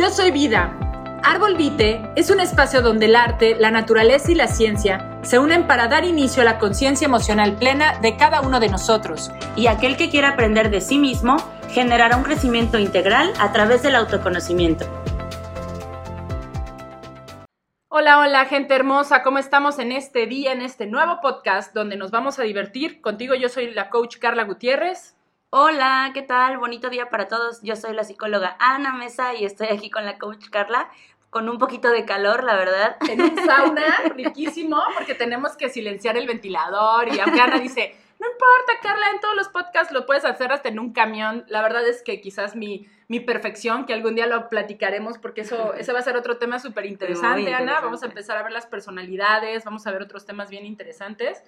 Yo soy Vida. Árbol Vite es un espacio donde el arte, la naturaleza y la ciencia se unen para dar inicio a la conciencia emocional plena de cada uno de nosotros. Y aquel que quiera aprender de sí mismo generará un crecimiento integral a través del autoconocimiento. Hola, hola gente hermosa, ¿cómo estamos en este día, en este nuevo podcast donde nos vamos a divertir? Contigo yo soy la coach Carla Gutiérrez. Hola, ¿qué tal? Bonito día para todos. Yo soy la psicóloga Ana Mesa y estoy aquí con la coach Carla con un poquito de calor, la verdad. En un sauna riquísimo porque tenemos que silenciar el ventilador y aunque Ana dice, no importa Carla, en todos los podcasts lo puedes hacer hasta en un camión. La verdad es que quizás mi, mi perfección, que algún día lo platicaremos porque eso ese va a ser otro tema súper interesante, Ana. Vamos a empezar a ver las personalidades, vamos a ver otros temas bien interesantes.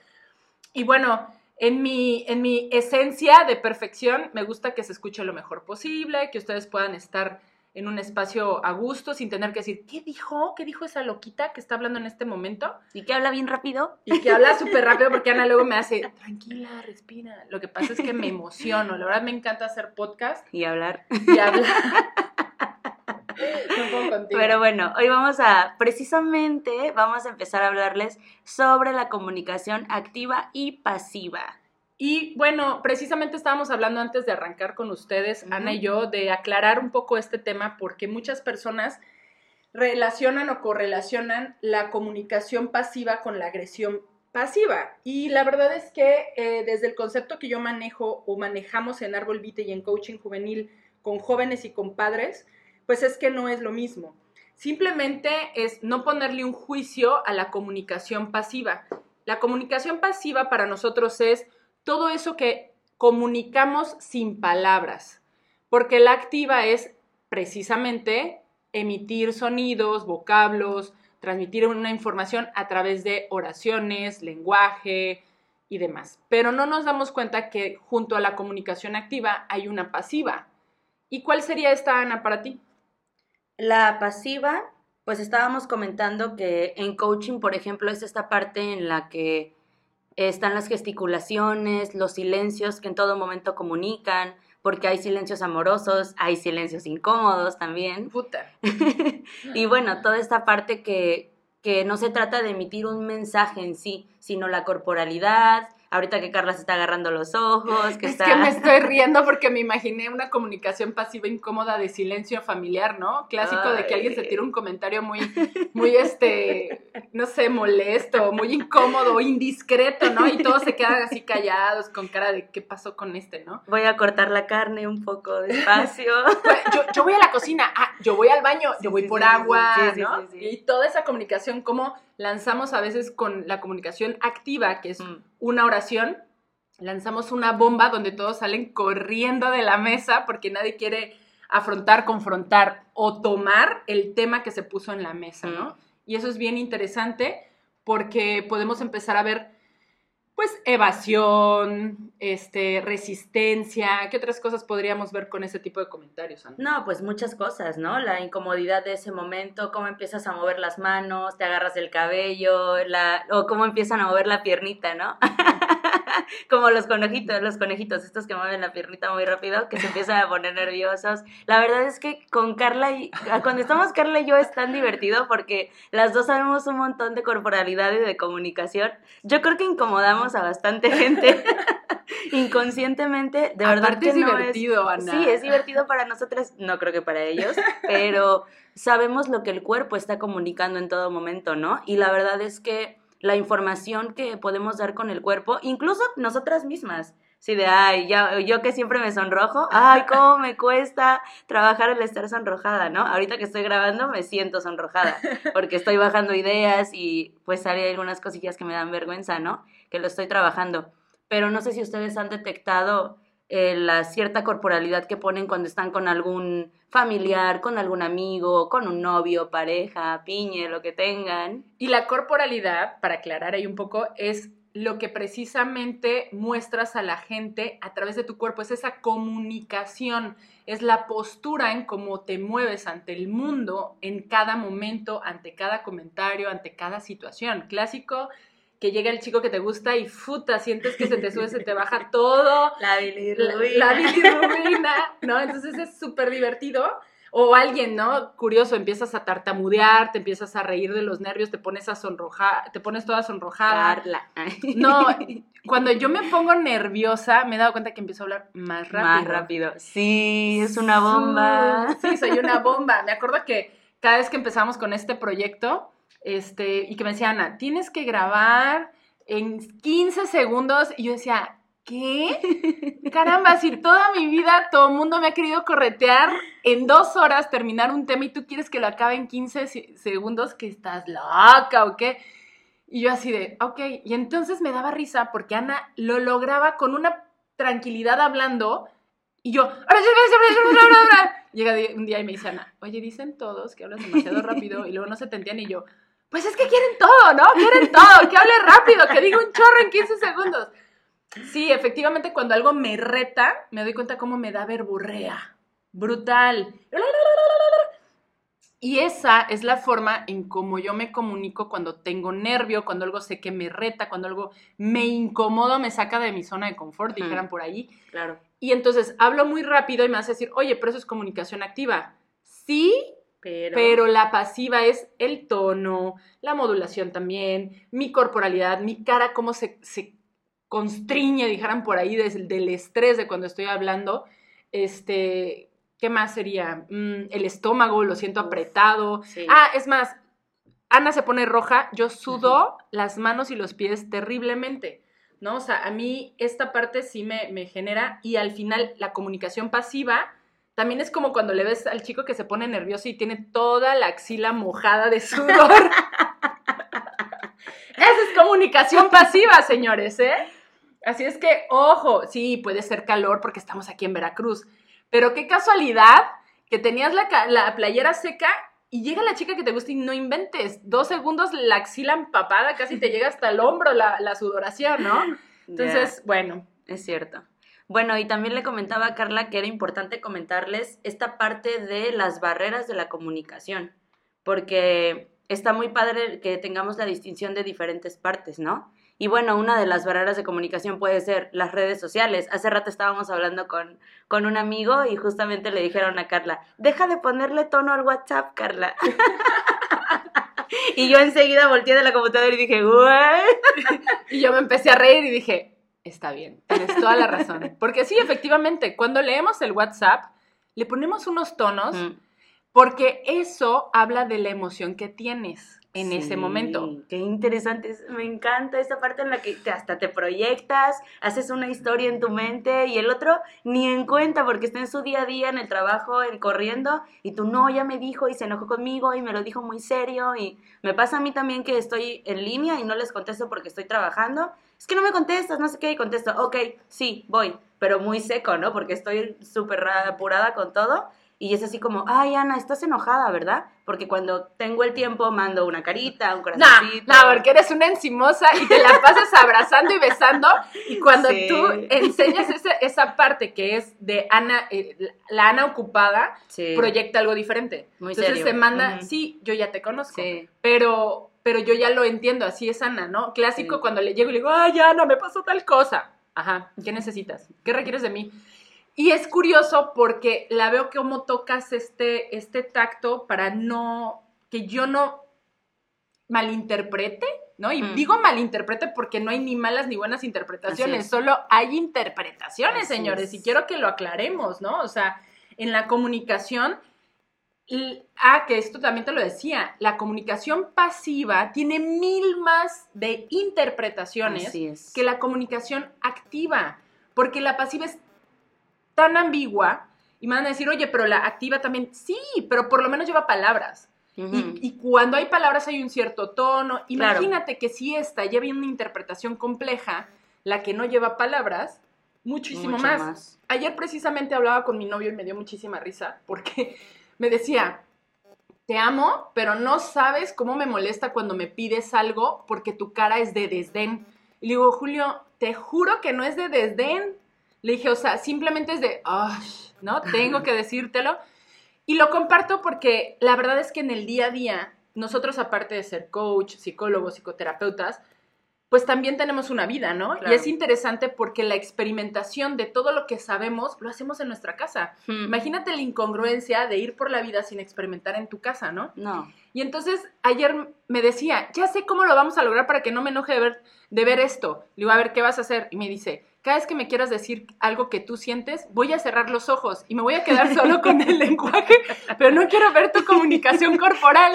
Y bueno, en mi, en mi esencia de perfección, me gusta que se escuche lo mejor posible, que ustedes puedan estar en un espacio a gusto sin tener que decir, ¿qué dijo? ¿Qué dijo esa loquita que está hablando en este momento? Y que habla bien rápido. Y que habla súper rápido porque Ana luego me hace, tranquila, respira. Lo que pasa es que me emociono. La verdad me encanta hacer podcast. Y hablar. Y hablar. Pero bueno, hoy vamos a, precisamente, vamos a empezar a hablarles sobre la comunicación activa y pasiva. Y bueno, precisamente estábamos hablando antes de arrancar con ustedes, Ana y yo, de aclarar un poco este tema porque muchas personas relacionan o correlacionan la comunicación pasiva con la agresión pasiva. Y la verdad es que eh, desde el concepto que yo manejo o manejamos en Árbol Vite y en coaching juvenil con jóvenes y con padres, pues es que no es lo mismo. Simplemente es no ponerle un juicio a la comunicación pasiva. La comunicación pasiva para nosotros es todo eso que comunicamos sin palabras, porque la activa es precisamente emitir sonidos, vocablos, transmitir una información a través de oraciones, lenguaje y demás. Pero no nos damos cuenta que junto a la comunicación activa hay una pasiva. ¿Y cuál sería esta, Ana, para ti? La pasiva, pues estábamos comentando que en coaching, por ejemplo, es esta parte en la que están las gesticulaciones, los silencios que en todo momento comunican, porque hay silencios amorosos, hay silencios incómodos también. Puta. y bueno, toda esta parte que, que no se trata de emitir un mensaje en sí, sino la corporalidad, ahorita que Carla se está agarrando los ojos, que es está... que me estoy riendo porque me imaginé una comunicación pasiva incómoda de silencio familiar, ¿no? Clásico de que alguien se tira un comentario muy, muy, este, no sé, molesto, muy incómodo, indiscreto, ¿no? Y todos se quedan así callados con cara de qué pasó con este, ¿no? Voy a cortar la carne un poco despacio. yo, yo voy a la cocina, ah, yo voy al baño, yo voy por agua, ¿no? Y toda esa comunicación, como lanzamos a veces con la comunicación activa, que es mm. una oración, lanzamos una bomba donde todos salen corriendo de la mesa porque nadie quiere afrontar, confrontar o tomar el tema que se puso en la mesa, ¿no? Mm. Y eso es bien interesante porque podemos empezar a ver pues evasión, este, resistencia, ¿qué otras cosas podríamos ver con ese tipo de comentarios? No, pues muchas cosas, ¿no? La incomodidad de ese momento, cómo empiezas a mover las manos, te agarras del cabello, la, o cómo empiezan a mover la piernita, ¿no? como los conejitos, los conejitos, estos que mueven la piernita muy rápido, que se empiezan a poner nerviosos. La verdad es que con Carla y cuando estamos Carla y yo es tan divertido porque las dos sabemos un montón de corporalidad y de comunicación. Yo creo que incomodamos a bastante gente inconscientemente. De verdad que es divertido, Ana. Sí, es divertido para nosotras, no creo que para ellos, pero sabemos lo que el cuerpo está comunicando en todo momento, ¿no? Y la verdad es que la información que podemos dar con el cuerpo, incluso nosotras mismas. Sí, de, ay, ya, yo que siempre me sonrojo, ay, cómo me cuesta trabajar el estar sonrojada, ¿no? Ahorita que estoy grabando me siento sonrojada, porque estoy bajando ideas y pues hay algunas cosillas que me dan vergüenza, ¿no? Que lo estoy trabajando. Pero no sé si ustedes han detectado eh, la cierta corporalidad que ponen cuando están con algún familiar, con algún amigo, con un novio, pareja, piñe, lo que tengan. Y la corporalidad, para aclarar ahí un poco, es lo que precisamente muestras a la gente a través de tu cuerpo, es esa comunicación, es la postura en cómo te mueves ante el mundo en cada momento, ante cada comentario, ante cada situación. Clásico que llega el chico que te gusta y futa, sientes que se te sube, se te baja todo. La bilirrubina. La, bilirrubina, ¿no? Entonces es súper divertido O alguien, ¿no? Curioso, empiezas a tartamudear, te empiezas a reír de los nervios, te pones a sonrojar, te pones toda sonrojada. Carla. No, cuando yo me pongo nerviosa, me he dado cuenta que empiezo a hablar más rápido. Más rápido. Sí, es una bomba. Sí, soy una bomba. Me acuerdo que cada vez que empezamos con este proyecto, este, y que me decía Ana, tienes que grabar en 15 segundos, y yo decía, ¿qué? Caramba, si toda mi vida todo el mundo me ha querido corretear en dos horas terminar un tema y tú quieres que lo acabe en 15 segundos, que estás loca o qué. Y yo así de, ok, y entonces me daba risa porque Ana lo lograba con una tranquilidad hablando y yo, llega un día y me dice Ana, oye, dicen todos que hablas demasiado rápido y luego no se te y yo, pues es que quieren todo, ¿no? Quieren todo, que hable rápido, que diga un chorro en 15 segundos. Sí, efectivamente, cuando algo me reta, me doy cuenta cómo me da verborrea. Brutal. Y esa es la forma en cómo yo me comunico cuando tengo nervio, cuando algo sé que me reta, cuando algo me incomoda, me saca de mi zona de confort, dijeran por ahí. Claro. Y entonces hablo muy rápido y me hace decir, oye, pero eso es comunicación activa. Sí, pero... pero... la pasiva es el tono, la modulación también, mi corporalidad, mi cara, cómo se, se constriñe, dijeran por ahí, desde del estrés de cuando estoy hablando. Este, ¿qué más sería? Mm, el estómago, lo siento apretado. Ah, es más, Ana se pone roja, yo sudo las manos y los pies terriblemente, ¿no? O sea, a mí esta parte sí me, me genera y al final la comunicación pasiva también es como cuando le ves al chico que se pone nervioso y tiene toda la axila mojada de sudor. Esa es comunicación pasiva, señores, ¿eh? Así es que, ojo, sí, puede ser calor porque estamos aquí en Veracruz, pero qué casualidad que tenías la, playera seca y llega la chica que te gusta y no inventes. Dos segundos la axila empapada, casi te llega hasta el hombro la, sudoración, ¿no? Entonces, bueno. Es cierto. Bueno, y también le comentaba a Carla que era importante comentarles esta parte de las barreras de la comunicación, porque está muy padre que tengamos la distinción de diferentes partes, ¿no? Y bueno, una de las barreras de comunicación puede ser las redes sociales. Hace rato estábamos hablando con, con un amigo y justamente le dijeron a Carla, deja de ponerle tono al WhatsApp, Carla. y yo enseguida volteé de la computadora y dije, güey. y yo me empecé a reír y dije, está bien, tienes toda la razón. Porque sí, efectivamente, cuando leemos el WhatsApp, le ponemos unos tonos porque eso habla de la emoción que tienes en ese momento. Qué interesante, me encanta esta parte en la que hasta te proyectas, haces una historia en tu mente y el otro ni en cuenta porque está en su día a día, en el trabajo, en corriendo y tú no, ya me dijo y se enojó conmigo y me lo dijo muy serio y me pasa a mí también que estoy en línea y no les contesto porque estoy trabajando. Es que no me contestas, no sé qué, y contesto, ok, sí, voy, pero muy seco, ¿no? Porque estoy súper apurada con todo y es así como, ay, Ana, estás enojada, ¿verdad? Porque cuando tengo el tiempo mando una carita, un corazoncito. No, no, porque eres una encimosa y te la pasas abrazando y besando. Y cuando tú enseñas esa, esa, parte que es de Ana, eh, la Ana ocupada, proyecta algo diferente. Muy Entonces se manda, sí, yo ya te conozco. Pero, pero yo ya lo entiendo, así es Ana, ¿no? Clásico cuando le llego y le digo, ay, Ana, me pasó tal cosa. Ajá, ¿qué necesitas? ¿Qué requieres de mí? Y es curioso porque la veo como tocas este, este tacto para no, que yo no malinterprete, ¿no? Y mm. digo malinterprete porque no hay ni malas ni buenas interpretaciones, solo hay interpretaciones, señores, y quiero que lo aclaremos, ¿no? O sea, en la comunicación, ah, que esto también te lo decía, la comunicación pasiva tiene mil más de interpretaciones que la comunicación activa, porque la pasiva es tan ambigua y me van a decir, oye, pero la activa también, sí, pero por lo menos lleva palabras. y, cuando hay palabras hay un cierto tono. Imagínate que si esta lleva una interpretación compleja, la que no lleva palabras, muchísimo más. Ayer precisamente hablaba con mi novio y me dio muchísima risa porque me decía, te amo, pero no sabes cómo me molesta cuando me pides algo porque tu cara es de desdén. Y le digo, Julio, te juro que no es de desdén, le dije, o sea, simplemente es de, ¿no? Tengo que decírtelo. Y lo comparto porque la verdad es que en el día a día, nosotros aparte de ser coach, psicólogos, psicoterapeutas, pues también tenemos una vida, ¿no? Y es interesante porque la experimentación de todo lo que sabemos lo hacemos en nuestra casa. Hmm. Imagínate la incongruencia de ir por la vida sin experimentar en tu casa, ¿no? No. Y entonces ayer me decía, ya sé cómo lo vamos a lograr para que no me enoje de ver, de ver esto. Le digo, a ver, ¿qué vas a hacer? Y me dice, cada vez que me quieras decir algo que tú sientes, voy a cerrar los ojos y me voy a quedar solo con el lenguaje, pero no quiero ver tu comunicación corporal.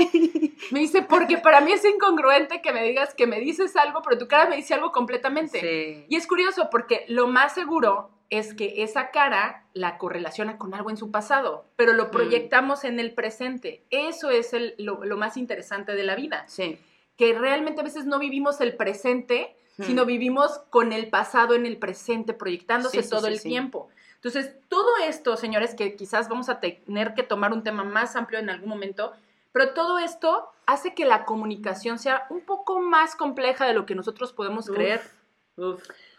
Me dice, porque para mí es incongruente que me digas que me dices algo, pero tu cara me dice algo completamente. Y es curioso porque lo más seguro es que esa cara la correlaciona con algo en su pasado, pero lo mm. proyectamos en el presente. Eso es lo, lo, más interesante de la vida. Sí. Que realmente a veces no vivimos el presente, sino vivimos con el pasado en el presente, proyectándose todo el tiempo. Entonces, todo esto, señores, que quizás vamos a tener que tomar un tema más amplio en algún momento, pero todo esto hace que la comunicación sea un poco más compleja de lo que nosotros podemos creer.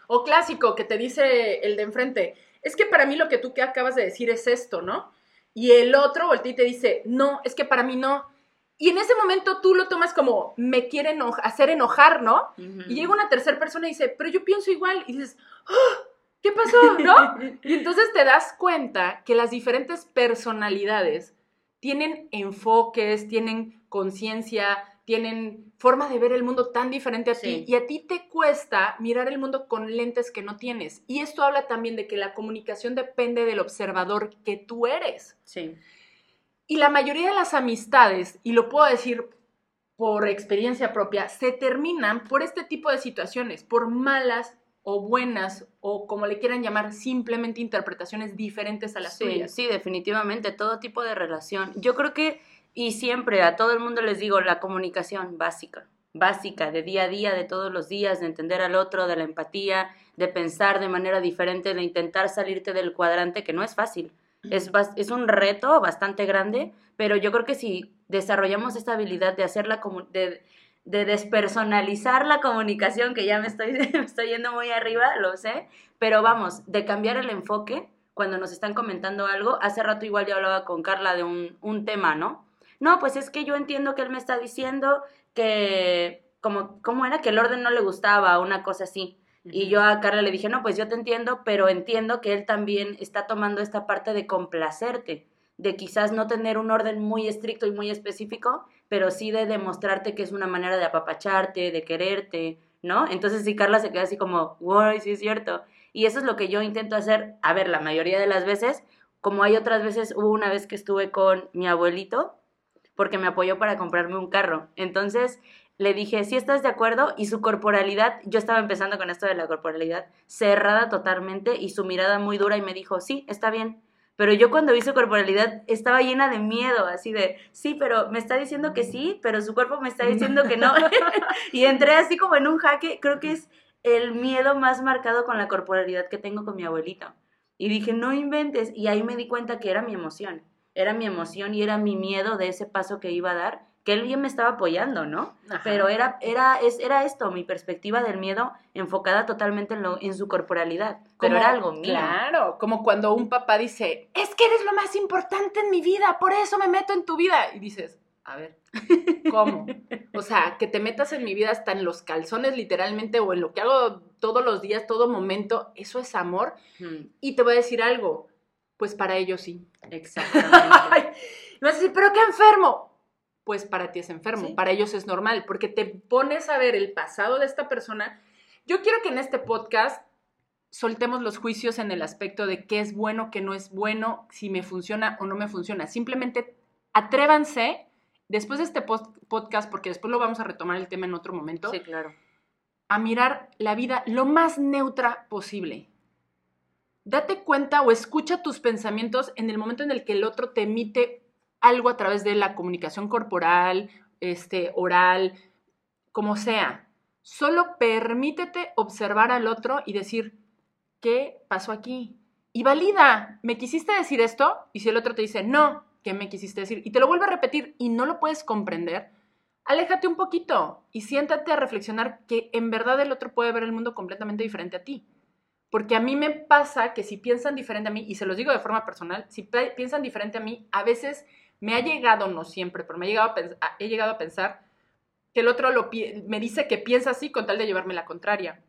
O clásico, que te dice el de enfrente, es que para mí lo que tú que acabas de decir es esto, ¿no? Y el otro voltea y te dice, no, es que para mí no. Y en ese momento tú lo tomas como, me quiere hacer enojar, ¿no? Y llega una tercera persona y dice, pero yo pienso igual. Y dices, ¡Ah! ¿qué pasó? ¿No? y entonces te das cuenta que las diferentes personalidades tienen enfoques, tienen conciencia, tienen forma de ver el mundo tan diferente a ti y a ti te cuesta mirar el mundo con lentes que no tienes. Y esto habla también de que la comunicación depende del observador que tú eres. Sí. Y la mayoría de las amistades, y lo puedo decir por experiencia propia, se terminan por este tipo de situaciones, por malas o buenas o como le quieran llamar, simplemente interpretaciones diferentes a las sí. Sí, definitivamente, todo tipo de relación. Yo creo que, y siempre a todo el mundo les digo, la comunicación básica, básica, de día a día, de todos los días, de entender al otro, de la empatía, de pensar de manera diferente, de intentar salirte del cuadrante, que no es fácil. Es, es un reto bastante grande, pero yo creo que si desarrollamos esta habilidad de hacerla como de, de despersonalizar la comunicación, que ya me estoy, estoy yendo muy arriba, lo sé, pero vamos, de cambiar el enfoque cuando nos están comentando algo. Hace rato igual yo hablaba con Carla de un, un tema, ¿no? No, pues es que yo entiendo que él me está diciendo que, como, ¿cómo era? Que el orden no le gustaba, una cosa así. Y yo a Carla le dije, no, pues yo te entiendo, pero entiendo que él también está tomando esta parte de complacerte, de quizás no tener un orden muy estricto y muy específico, pero sí de demostrarte que es una manera de apapacharte, de quererte, ¿no? Entonces sí, Carla se queda así como, wow, sí es cierto. Y eso es lo que yo intento hacer, a ver, la mayoría de las veces, como hay otras veces, hubo una vez que estuve con mi abuelito, porque me apoyó para comprarme un carro. Entonces, le dije, si estás de acuerdo, y su corporalidad, yo estaba empezando con esto de la corporalidad, cerrada totalmente y su mirada muy dura y me dijo, sí, está bien. Pero yo cuando vi su corporalidad estaba llena de miedo, así de, sí, pero me está diciendo que sí, pero su cuerpo me está diciendo que no. y entré así como en un jaque, creo que es el miedo más marcado con la corporalidad que tengo con mi abuelito. Y dije, no inventes. Y ahí me di cuenta que era mi emoción. Era mi emoción y era mi miedo de ese paso que iba a dar que él bien me estaba apoyando, ¿no? Pero era, era, es, era esto, mi perspectiva del miedo enfocada totalmente en, lo, en su corporalidad, pero era algo mío. Claro, como cuando un papá dice, es que eres lo más importante en mi vida, por eso me meto en tu vida. Y dices, a ver, ¿cómo? O sea, que te metas en mi vida hasta en los calzones literalmente o en lo que hago todos los días, todo momento, eso es amor. Y te voy a decir algo, pues para ellos sí. Exactamente. me vas a decir, pero qué enfermo pues para ti es enfermo, para ellos es normal, porque te pones a ver el pasado de esta persona. Yo quiero que en este podcast soltemos los juicios en el aspecto de qué es bueno, qué no es bueno, si me funciona o no me funciona. Simplemente atrévanse, después de este podcast, porque después lo vamos a retomar el tema en otro momento. Sí, claro. A mirar la vida lo más neutra posible. Date cuenta o escucha tus pensamientos en el momento en el que el otro te emite algo a través de la comunicación corporal, este, oral, como sea. Solo permítete observar al otro y decir, ¿qué pasó aquí? Y valida, ¿me quisiste decir esto? Y si el otro te dice, no, ¿qué me quisiste decir? Y te lo vuelve a repetir y no lo puedes comprender, aléjate un poquito y siéntate a reflexionar que en verdad el otro puede ver el mundo completamente diferente a ti. Porque a mí me pasa que si piensan diferente a mí, y se los digo de forma personal, si piensan diferente a mí, a veces me ha llegado, no siempre, pero me ha llegado a he llegado a pensar que el otro lo me dice que piensa así con tal de llevarme la contraria.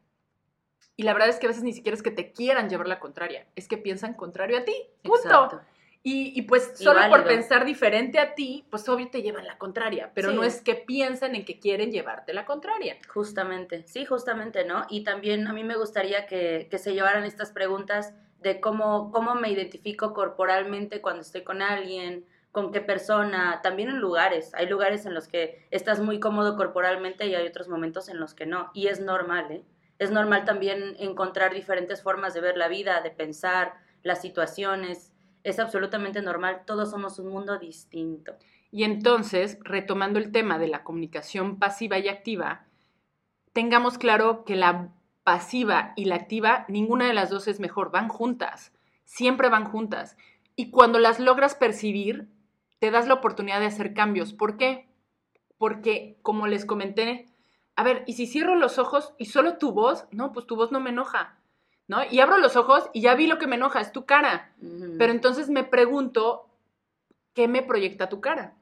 Y la verdad es que a veces ni siquiera es que te quieran llevar la contraria, es que piensan contrario a ti. Punto. Y, pues solo por pensar diferente a ti, pues obvio te llevan la contraria, pero no es que piensen en que quieren llevarte la contraria. Justamente, sí, justamente, ¿no? Y también a mí me gustaría que, que se llevaran estas preguntas de cómo, cómo me identifico corporalmente cuando estoy con alguien, con qué persona, también en lugares. Hay lugares en los que estás muy cómodo corporalmente y hay otros momentos en los que no. Y es normal, ¿eh? Es normal también encontrar diferentes formas de ver la vida, de pensar, las situaciones. Es absolutamente normal. Todos somos un mundo distinto. Y entonces, retomando el tema de la comunicación pasiva y activa, tengamos claro que la pasiva y la activa, ninguna de las dos es mejor, van juntas, siempre van juntas. Y cuando las logras percibir, te das la oportunidad de hacer cambios. ¿Por qué? Porque, como les comenté, a ver, ¿y si cierro los ojos y solo tu voz? No, pues tu voz no me enoja, ¿no? Y abro los ojos y ya vi lo que me enoja, es tu cara. Pero entonces me pregunto, ¿qué me proyecta tu cara?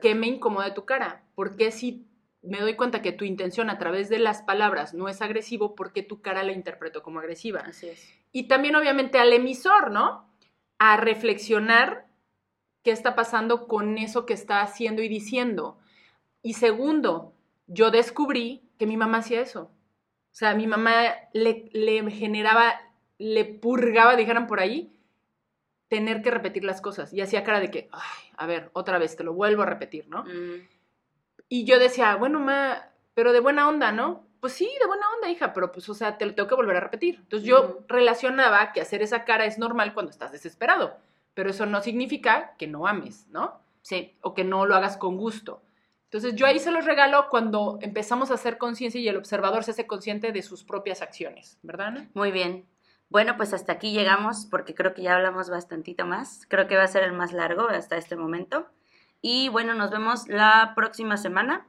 ¿Qué me incomoda tu cara? ¿Por qué si me doy cuenta que tu intención a través de las palabras no es agresivo, ¿por qué tu cara la interpreto como agresiva? Así es. Y también obviamente al emisor, ¿no? A reflexionar qué está pasando con eso que está haciendo y diciendo. Y segundo, yo descubrí que mi mamá hacía eso. O sea, mi mamá le, generaba, le purgaba, dijeran por ahí, tener que repetir las cosas. Y hacía cara de que, ay, a ver, otra vez, te lo vuelvo a repetir, ¿no? Mm. Y yo decía, bueno, ma, pero de buena onda, ¿no? Pues sí, de buena onda, hija, pero pues, o sea, te lo tengo que volver a repetir. Entonces yo relacionaba que hacer esa cara es normal cuando estás desesperado pero eso no significa que no ames, ¿no? Sí. O que no lo hagas con gusto. Entonces yo ahí se los regalo cuando empezamos a hacer conciencia y el observador se hace consciente de sus propias acciones, ¿verdad? Ana? Muy bien. Bueno, pues hasta aquí llegamos porque creo que ya hablamos bastantito más. Creo que va a ser el más largo hasta este momento. Y bueno, nos vemos la próxima semana.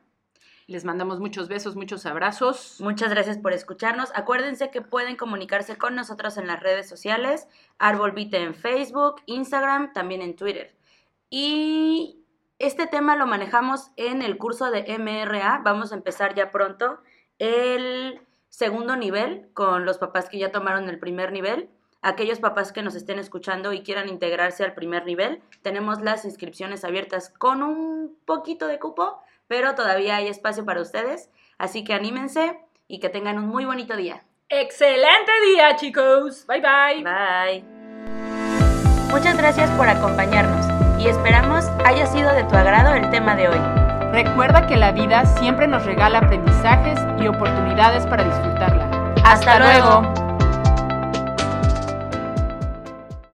Les mandamos muchos besos, muchos abrazos. Muchas gracias por escucharnos. Acuérdense que pueden comunicarse con nosotros en las redes sociales. Arbolvite en Facebook, Instagram, también en Twitter. Y este tema lo manejamos en el curso de MRA. Vamos a empezar ya pronto el segundo nivel con los papás que ya tomaron el primer nivel. Aquellos papás que nos estén escuchando y quieran integrarse al primer nivel, tenemos las inscripciones abiertas con un poquito de cupo pero todavía hay espacio para ustedes, así que anímense y que tengan un muy bonito día. Excelente día, chicos. Bye bye. Bye. Muchas gracias por acompañarnos y esperamos haya sido de tu agrado el tema de hoy. Recuerda que la vida siempre nos regala aprendizajes y oportunidades para disfrutarla. Hasta, luego.